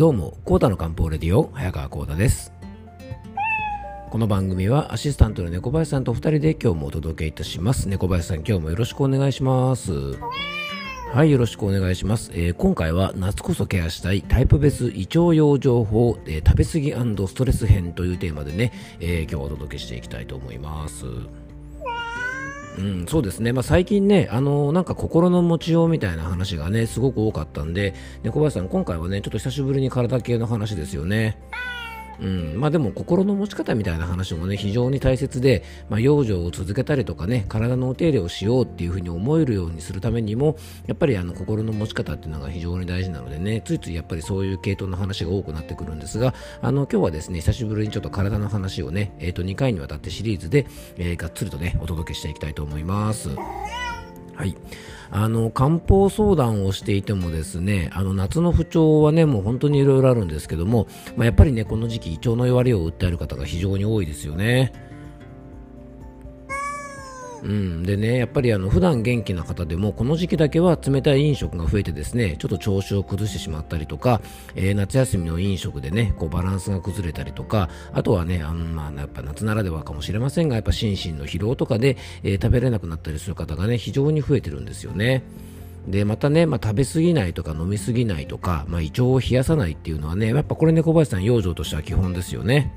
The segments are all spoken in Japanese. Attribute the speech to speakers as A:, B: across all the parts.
A: どうも、コータの漢方レディオ、早川コータです。この番組はアシスタントの猫林さんと二人で今日もお届けいたします。猫林さん、今日もよろしくお願いします。はい、よろしくお願いします。えー今回は夏こそケアしたいタイプ別胃腸養生法、えー食べ過ぎストレス編というテーマでね、えー今日お届けしていきたいと思います。うん、そうですね、まあ、最近ね、あのーなんか心の持ちようみたいな話がね、すごく多かったんで、猫林さん、今回はね、ちょっと久しぶりに体系の話ですよね。うん、まあでも心の持ち方みたいな話もね非常に大切で、まあ、養生を続けたりとかね体のお手入れをしようっていうふうに思えるようにするためにもやっぱりあの心の持ち方っていうのが非常に大事なのでねついついやっぱりそういう系統の話が多くなってくるんですがあの今日はですね久しぶりにちょっと体の話をね、えー、と2回にわたってシリーズで、えーがっつりとねお届けしていきたいと思います。はい、あの漢方相談をしていてもですねあの夏の不調はねもう本当にいろいろあるんですけども、まあ、やっぱりねこの時期胃腸の弱りを訴える方が非常に多いですよね。うん、でねやっぱりあの普段元気な方でもこの時期だけは冷たい飲食が増えてですねちょっと調子を崩してしまったりとか、えー夏休みの飲食でねこうバランスが崩れたりとかあとはねあの、まあ、やっぱ夏ならではかもしれませんがやっぱ心身の疲労とかで、えー食べれなくなったりする方がね非常に増えてるんですよね。でまたね、まあ、食べ過ぎないとか飲み過ぎないとか、まあ、胃腸を冷やさないっていうのはねやっぱこれね小林さん養生としては基本ですよね。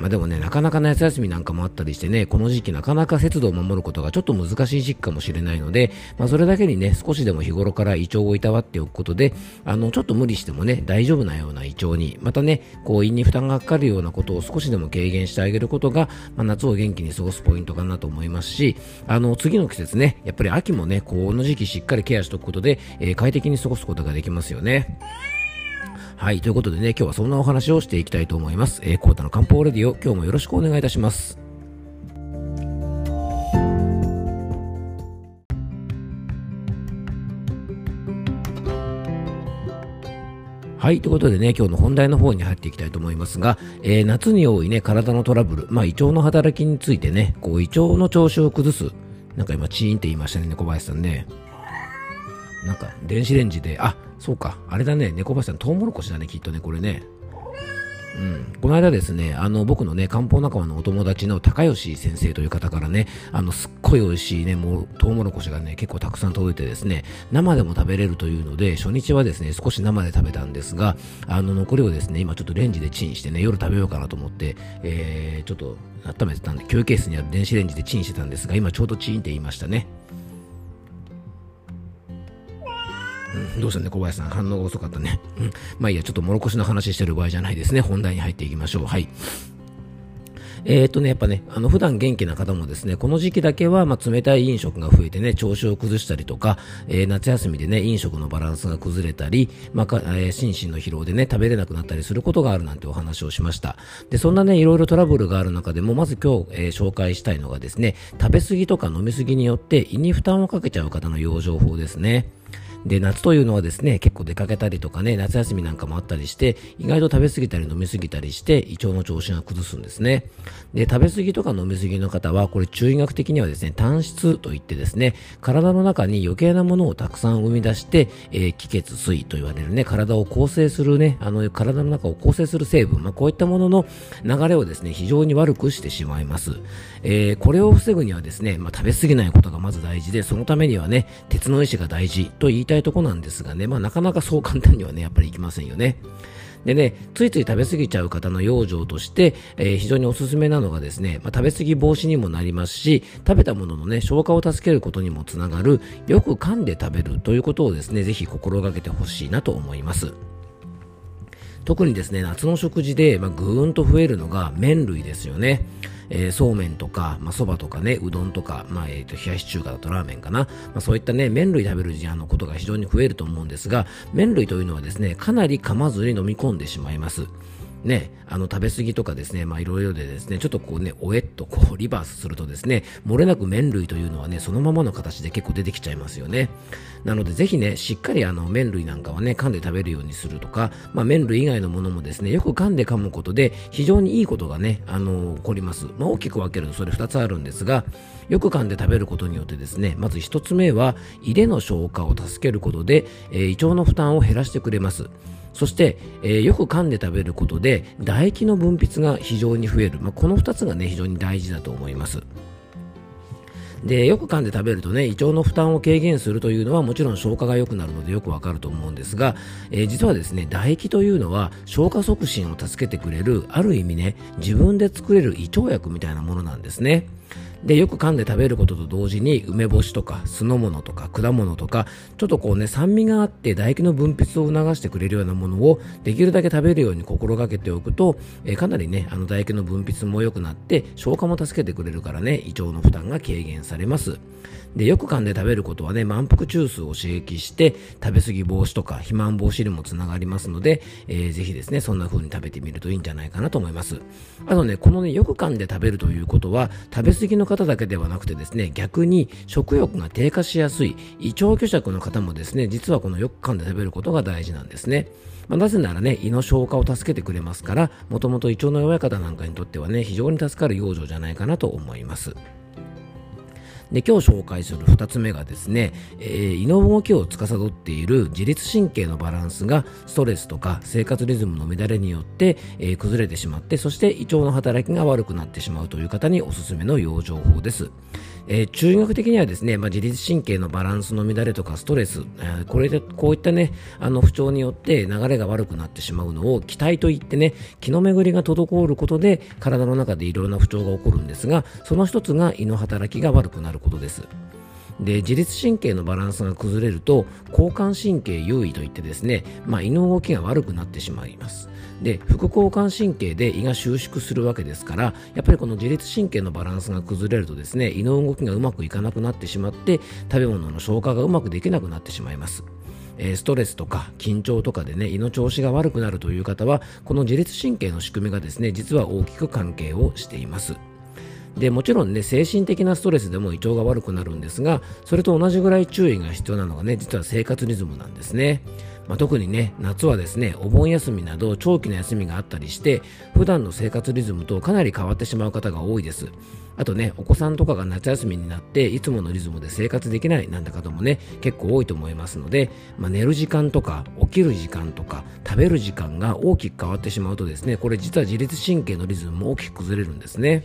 A: まあでもね、なかなか夏休みなんかもあったりしてね、この時期なかなか節度を守ることがちょっと難しい時期かもしれないので、まあそれだけにね、少しでも日頃から胃腸をいたわっておくことで、あの、ちょっと無理してもね、大丈夫なような胃腸に、またね、こう胃に負担がかかるようなことを少しでも軽減してあげることが、まあ夏を元気に過ごすポイントかなと思いますし、あの、次の季節ね、やっぱり秋もね、この時期しっかりケアしておくことで、えー快適に過ごすことができますよね。はい、ということでね、今日はそんなお話をしていきたいと思います。えー、コータの漢方レディオ、今日もよろしくお願いいたします。はい、ということでね、今日の本題の方に入っていきたいと思いますが、えー夏に多いね、体のトラブル、まあ、胃腸の働きについてね、こう、胃腸の調子を崩す。なんか今、チーンって言いましたね、猫林さんね。なんか、電子レンジで、あ、そうか、あれだね、猫林さん、トウモロコシだね、きっとね、これね。うん、この間ですね、あの、僕のね、漢方仲間のお友達の高吉先生という方からね、あの、すっごい美味しいね、もう、トウモロコシがね、結構たくさん届いてですね、生でも食べれるというので、初日はですね、少し生で食べたんですが、あの、残りをですね、今ちょっとレンジでチンしてね、夜食べようかなと思って、えー、ちょっと温めてたんで、休憩室にある電子レンジでチンしてたんですが、今ちょうどチンって言いましたね。うんどうしたね、小林さん。反応が遅かったね。うん。まあいいや、ちょっともろこしの話してる場合じゃないですね。本題に入っていきましょう。はい。えーとね、やっぱね、あの、普段元気な方もですね、この時期だけは、まあ、冷たい飲食が増えてね、調子を崩したりとか、えー夏休みでね、飲食のバランスが崩れたり、まあ、かえー心身の疲労でね、食べれなくなったりすることがあるなんてお話をしました。で、そんなね、いろいろトラブルがある中でも、まず今日、えー紹介したいのがですね、食べ過ぎとか飲み過ぎによって胃に負担をかけちゃう方の養生法ですね。で、夏というのはですね、結構出かけたりとかね、夏休みなんかもあったりして、意外と食べ過ぎたり飲み過ぎたりして、胃腸の調子が崩すんですね。で、食べ過ぎとか飲み過ぎの方は、これ中医学的にはですね、単質といってですね、体の中に余計なものをたくさん生み出して、えー気血水と言われるね、体を構成するね、あの、体の中を構成する成分、まあ、こういったものの流れをですね、非常に悪くしてしまいます。えーこれを防ぐにはですね、まあ、食べ過ぎないことがまず大事で、そのためにはね、鉄の意志が大事と言いたいとこなんですがね、まあ、なかなかそう簡単にはね、やっぱりいきませんよね。でね、ついつい食べ過ぎちゃう方の養生として、えー非常におすすめなのがですね、まあ、食べ過ぎ防止にもなりますし、食べたもののね、消化を助けることにもつながる、よく噛んで食べるということをですね、ぜひ心がけてほしいなと思います。特にですね、夏の食事で、まあ、ぐーんと増えるのが麺類ですよね。えーそうめんとか、まあ、そばとかね、うどんとか、まあ、えっ、と、冷やし中華だとラーメンかな。まあ、そういったね、麺類食べる時あのことが非常に増えると思うんですが、麺類というのはですね、かなり噛まずに飲み込んでしまいます。ね、あの食べ過ぎとかですね、まあいろいろでですね、ちょっとこうね、おえっとこうリバースするとですね、漏れなく麺類というのはね、そのままの形で結構出てきちゃいますよね。なのでぜひね、しっかりあの麺類なんかはね、噛んで食べるようにするとか、まあ麺類以外のものもですね、よく噛んで噛むことで非常にいいことがね、あの起こります。まあ大きく分けるとそれ2つあるんですが、よく噛んで食べることによってですね、まず1つ目は胃での消化を助けることで、えー胃腸の負担を減らしてくれます。そして、えー、よく噛んで食べることで唾液の分泌が非常に増える、まあ、この2つがね非常に大事だと思いますでよく噛んで食べるとね胃腸の負担を軽減するというのはもちろん消化が良くなるのでよくわかると思うんですが、えー、実はですね唾液というのは消化促進を助けてくれるある意味ね自分で作れる胃腸薬みたいなものなんですね。でよく噛んで食べることと同時に梅干しとか酢の物とか果物とかちょっとこうね酸味があって唾液の分泌を促してくれるようなものをできるだけ食べるように心がけておくと、えー、かなりねあの唾液の分泌も良くなって消化も助けてくれるからね胃腸の負担が軽減されます。でよく噛んで食べることはね満腹中枢を刺激して食べ過ぎ防止とか肥満防止にもつながりますので、えー、ぜひですねそんな風に食べてみるといいんじゃないかなと思います。あとねこのねよく噛んで食べるということは食べ過ぎの方だけではなくてですね逆に食欲が低下しやすい胃腸虚弱の方もですね実はこのよく噛んで食べることが大事なんですねまあ、なぜならね、胃の消化を助けてくれますから、もともと胃腸の弱い方なんかにとってはね、非常に助かる養生じゃないかなと思います。で今日紹介する2つ目がですね、えー、胃の動きを司っている自律神経のバランスがストレスとか生活リズムの乱れによって、えー、崩れてしまってそして胃腸の働きが悪くなってしまうという方におすすめの養生法です。えー、中学的にはですね、まあ、自律神経のバランスの乱れとかストレス、えー、これでこういったねあの不調によって流れが悪くなってしまうのを気体といってね気の巡りが滞ることで体の中でいろいろな不調が起こるんですがその一つが胃の働きが悪くなることです。で自律神経のバランスが崩れると交感神経優位といってですね、まあ、胃の動きが悪くなってしまいますで副交感神経で胃が収縮するわけですからやっぱりこの自律神経のバランスが崩れるとですね胃の動きがうまくいかなくなってしまって食べ物の消化がうまくできなくなってしまいます。ストレスとか緊張とかでね胃の調子が悪くなるという方はこの自律神経の仕組みがですね実は大きく関係をしています。でもちろんね精神的なストレスでも胃腸が悪くなるんですがそれと同じぐらい注意が必要なのがね実は生活リズムなんですね。まあ、特にね夏はですねお盆休みなど長期の休みがあったりして普段の生活リズムとかなり変わってしまう方が多いです。あとねお子さんとかが夏休みになっていつものリズムで生活できないなんて方もね結構多いと思いますので、まあ、寝る時間とか起きる時間とか食べる時間が大きく変わってしまうとですねこれ実は自律神経のリズムも大きく崩れるんですね。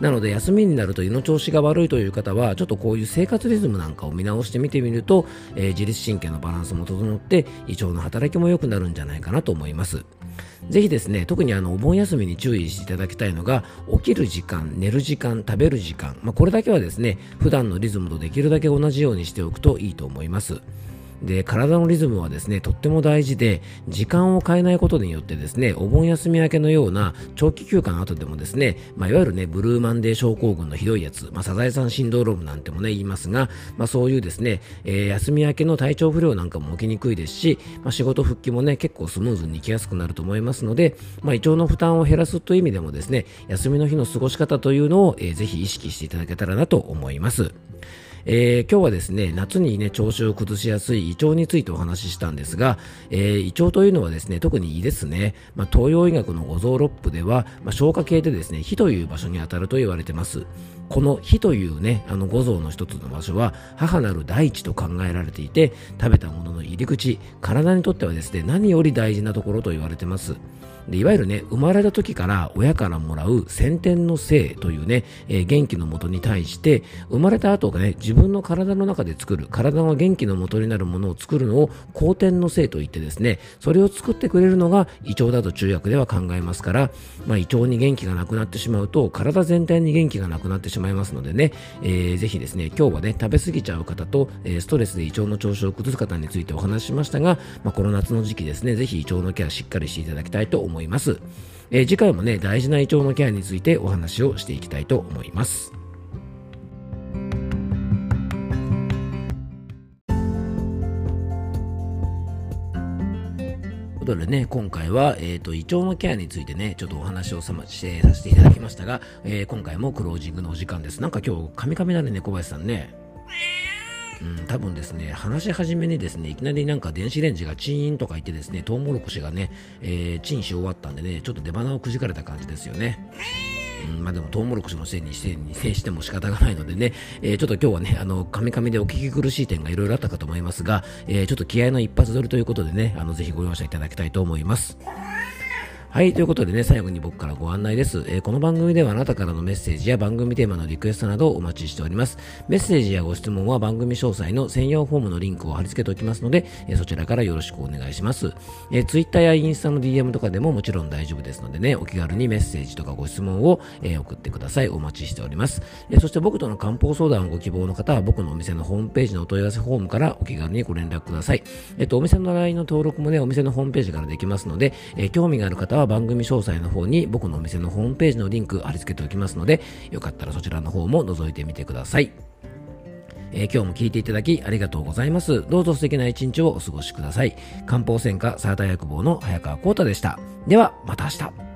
A: なので休みになると胃の調子が悪いという方はちょっとこういう生活リズムなんかを見直してみてみると、えー、自律神経のバランスも整って胃腸の働きも良くなるんじゃないかなと思いますぜひですね、特にあのお盆休みに注意していただきたいのが、起きる時間、寝る時間、食べる時間、まあ、これだけはですね、普段のリズムとできるだけ同じようにしておくといいと思います。で、体のリズムはですね、とっても大事で、時間を変えないことによってですね、お盆休み明けのような長期休暇の後でもですね、まあ、いわゆるね、ブルーマンデー症候群のひどいやつ、まあ、サザエさんシンドロームなんてもね、言いますが、まあ、そういうですね、えー、休み明けの体調不良なんかも起きにくいですし、まあ、仕事復帰もね、結構スムーズに行きやすくなると思いますので、まあ、胃腸の負担を減らすという意味でもですね、休みの日の過ごし方というのを、えー、ぜひ意識していただけたらなと思います。えー、今日はですね、夏にね、調子を崩しやすい胃腸についてお話ししたんですが、えー、胃腸というのはですね、特に胃ですね、まあ、東洋医学の五臓六腑では、まあ、消化系でですね、火という場所に当たると言われてます。この火というね、あの五臓の一つの場所は、母なる大地と考えられていて、食べたものの入り口、体にとってはですね、何より大事なところと言われてます。でいわゆるね、生まれた時から親からもらう先天の性というね、えー、元気のもとに対して、生まれた後がね、自分の体の中で作る、体の元気のもとになるものを作るのを後天の性といってですね、それを作ってくれるのが胃腸だと中薬では考えますから、まあ、胃腸に元気がなくなってしまうと、体全体に元気がなくなってしまいますのでね、えー、ぜひですね、今日はね、食べ過ぎちゃう方と、え、ストレスで胃腸の調子を崩す方についてお話しましたが、まあ、この夏の時期ですね、ぜひ胃腸のケアしっかりしていただきたいと思います。思います。えー、次回もね、大事な胃腸のケアについてお話をしていきたいと思います。ということでね、今回は、えっ、ー、と、胃腸のケアについてね、ちょっとお話をさ,、ま、してさせていただきましたが、えー、今回もクロージングのお時間です。なんか今日、カミカミだね、小林さんね。うん、多分ですね、話し始めにですね、いきなりなんか電子レンジがチーンとか言ってですね、トウモロコシがね、えー、チンし終わったんでね、ちょっと出花をくじかれた感じですよね。うん、まあでもトウモロコシのせいにしてに制しても仕方がないのでね、えー、ちょっと今日はね、あの、カミカミでお聞き苦しい点がいろいろあったかと思いますが、えー、ちょっと気合の一発撮りということでね、あの、ぜひご容赦いただきたいと思います。はい、ということでね、最後に僕からご案内です。えー、この番組ではあなたからのメッセージや番組テーマのリクエストなどをお待ちしております。メッセージやご質問は番組詳細の専用フォームのリンクを貼り付けておきますので、えー、そちらからよろしくお願いします。えー、Twitter やインスタの DM とかでももちろん大丈夫ですのでね、お気軽にメッセージとかご質問を、え、送ってください。お待ちしております。え、そして僕との漢方相談をご希望の方は僕のお店のホームページのお問い合わせフォームからお気軽にご連絡ください。えっ、と、お店の LINE の登録もね、お店のホームページからできますので、え、興味がある方は番組詳細の方に僕のお店のホームページのリンク貼り付けておきますので、よかったらそちらの方も覗いてみてください。えー、今日も聞いていただきありがとうございます。どうぞ素敵な一日をお過ごしください。漢方専科サーター薬房の早川幸太でした。では、また明日。